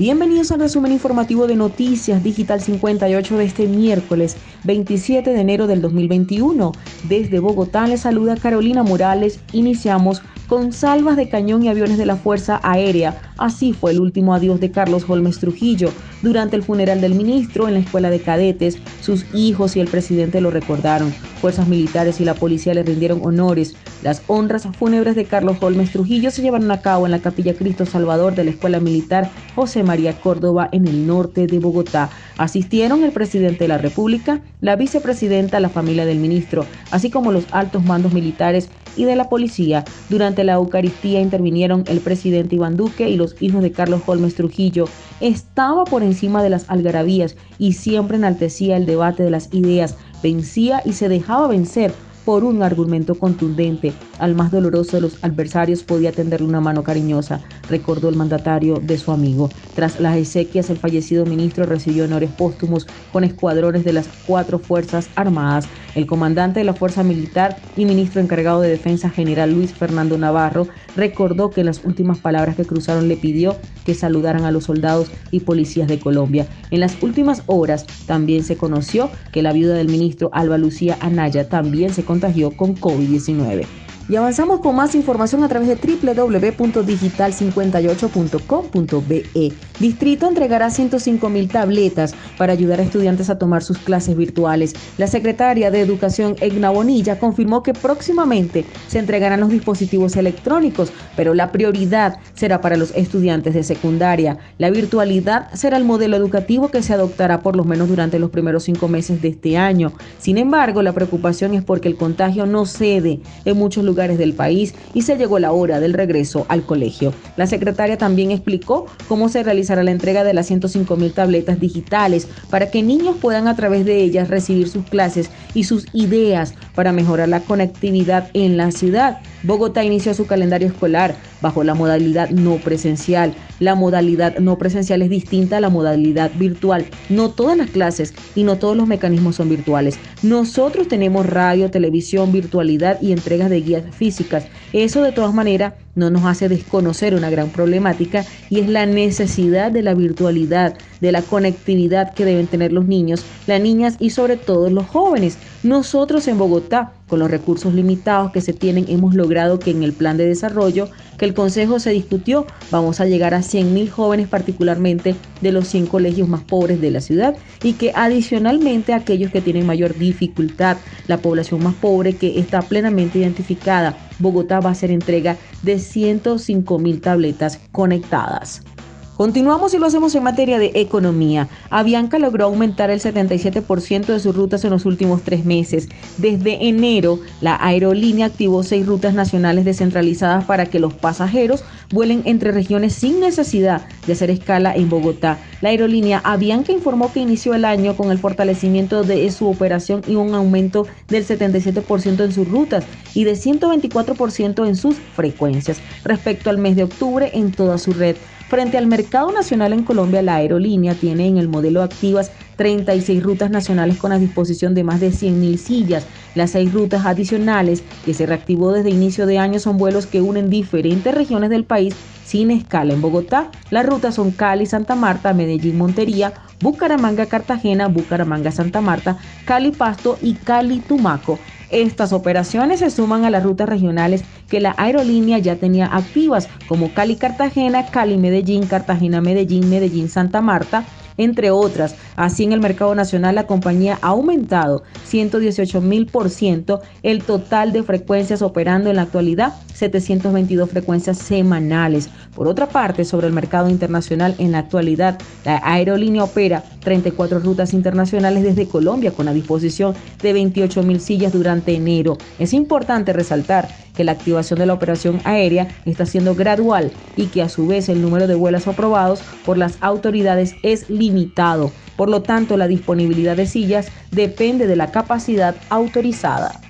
Bienvenidos al resumen informativo de Noticias Digital 58 de este miércoles 27 de enero del 2021. Desde Bogotá les saluda Carolina Morales. Iniciamos con salvas de cañón y aviones de la Fuerza Aérea. Así fue el último adiós de Carlos Holmes Trujillo. Durante el funeral del ministro en la escuela de cadetes, sus hijos y el presidente lo recordaron. Fuerzas militares y la policía le rindieron honores. Las honras fúnebres de Carlos Holmes Trujillo se llevaron a cabo en la Capilla Cristo Salvador de la Escuela Militar José María Córdoba en el norte de Bogotá. Asistieron el presidente de la República, la vicepresidenta, la familia del ministro, así como los altos mandos militares y de la policía. Durante la Eucaristía intervinieron el presidente Iván Duque y los hijos de Carlos Holmes Trujillo. Estaba por encima de las algarabías y siempre enaltecía el debate de las ideas, vencía y se dejaba vencer por un argumento contundente. Al más doloroso de los adversarios podía tenderle una mano cariñosa, recordó el mandatario de su amigo. Tras las exequias, el fallecido ministro recibió honores póstumos con escuadrones de las cuatro Fuerzas Armadas. El comandante de la Fuerza Militar y ministro encargado de Defensa General Luis Fernando Navarro recordó que en las últimas palabras que cruzaron le pidió que saludaran a los soldados y policías de Colombia. En las últimas horas también se conoció que la viuda del ministro Alba Lucía Anaya también se contagió con COVID-19. Y avanzamos con más información a través de www.digital58.com.be. Distrito entregará 105 mil tabletas para ayudar a estudiantes a tomar sus clases virtuales. La secretaria de Educación, Egna Bonilla, confirmó que próximamente se entregarán los dispositivos electrónicos, pero la prioridad será para los estudiantes de secundaria. La virtualidad será el modelo educativo que se adoptará por lo menos durante los primeros cinco meses de este año. Sin embargo, la preocupación es porque el contagio no cede en muchos lugares del país y se llegó la hora del regreso al colegio. La secretaria también explicó cómo se realizará la entrega de las 105 mil tabletas digitales para que niños puedan a través de ellas recibir sus clases y sus ideas para mejorar la conectividad en la ciudad. Bogotá inició su calendario escolar bajo la modalidad no presencial. La modalidad no presencial es distinta a la modalidad virtual. No todas las clases y no todos los mecanismos son virtuales. Nosotros tenemos radio, televisión, virtualidad y entregas de guías físicas. Eso de todas maneras no nos hace desconocer una gran problemática y es la necesidad de la virtualidad, de la conectividad que deben tener los niños, las niñas y sobre todo los jóvenes. Nosotros en Bogotá, con los recursos limitados que se tienen, hemos logrado que en el plan de desarrollo que el Consejo se discutió, vamos a llegar a 100.000 jóvenes particularmente de los 100 colegios más pobres de la ciudad y que adicionalmente aquellos que tienen mayor dificultad, la población más pobre que está plenamente identificada, Bogotá va a hacer entrega de 105 mil tabletas conectadas. Continuamos y lo hacemos en materia de economía. Avianca logró aumentar el 77% de sus rutas en los últimos tres meses. Desde enero, la aerolínea activó seis rutas nacionales descentralizadas para que los pasajeros vuelen entre regiones sin necesidad de hacer escala en Bogotá. La aerolínea Avianca informó que inició el año con el fortalecimiento de su operación y un aumento del 77% en sus rutas y de 124% en sus frecuencias respecto al mes de octubre en toda su red. Frente al mercado nacional en Colombia, la aerolínea tiene en el modelo activas 36 rutas nacionales con a disposición de más de 100.000 sillas. Las seis rutas adicionales que se reactivó desde inicio de año son vuelos que unen diferentes regiones del país sin escala en Bogotá. Las rutas son Cali, Santa Marta, Medellín, Montería, Bucaramanga, Cartagena, Bucaramanga, Santa Marta, Cali, Pasto y Cali, Tumaco. Estas operaciones se suman a las rutas regionales que la aerolínea ya tenía activas, como Cali-Cartagena, Cali-Medellín, Cartagena-Medellín, Medellín-Santa Marta, entre otras. Así en el mercado nacional la compañía ha aumentado 118 mil por ciento el total de frecuencias operando en la actualidad 722 frecuencias semanales. Por otra parte, sobre el mercado internacional en la actualidad, la aerolínea opera 34 rutas internacionales desde Colombia con la disposición de 28 mil sillas durante enero. Es importante resaltar que la activación de la operación aérea está siendo gradual y que a su vez el número de vuelos aprobados por las autoridades es limitado. Por lo tanto, la disponibilidad de sillas depende de la capacidad autorizada.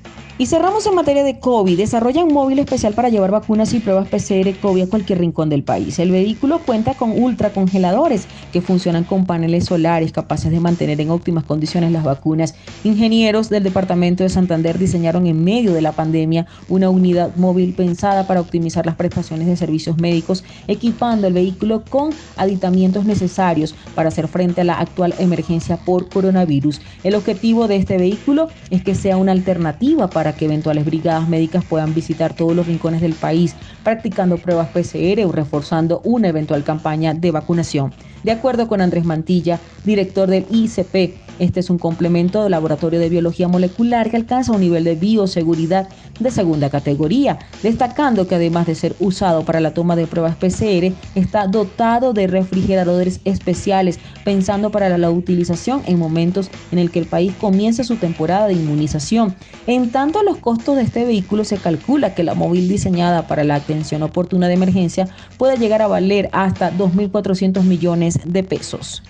Y cerramos en materia de COVID. Desarrollan un móvil especial para llevar vacunas y pruebas PCR COVID a cualquier rincón del país. El vehículo cuenta con ultracongeladores que funcionan con paneles solares capaces de mantener en óptimas condiciones las vacunas. Ingenieros del Departamento de Santander diseñaron en medio de la pandemia una unidad móvil pensada para optimizar las prestaciones de servicios médicos, equipando el vehículo con aditamientos necesarios para hacer frente a la actual emergencia por coronavirus. El objetivo de este vehículo es que sea una alternativa que eventuales brigadas médicas puedan visitar todos los rincones del país practicando pruebas PCR o reforzando una eventual campaña de vacunación. De acuerdo con Andrés Mantilla, director del ICP, este es un complemento del laboratorio de biología molecular que alcanza un nivel de bioseguridad de segunda categoría, destacando que además de ser usado para la toma de pruebas PCR, está dotado de refrigeradores especiales, pensando para la utilización en momentos en el que el país comienza su temporada de inmunización. En tanto, los costos de este vehículo se calcula que la móvil diseñada para la atención oportuna de emergencia puede llegar a valer hasta 2.400 millones de pesos.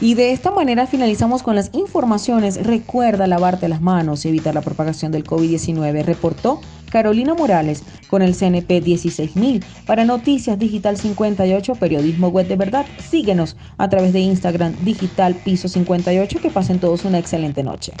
Y de esta manera finalizamos con las informaciones. Recuerda lavarte las manos y evitar la propagación del COVID-19, reportó Carolina Morales con el CNP 16000. Para Noticias Digital 58, periodismo web de verdad, síguenos a través de Instagram Digital Piso 58. Que pasen todos una excelente noche.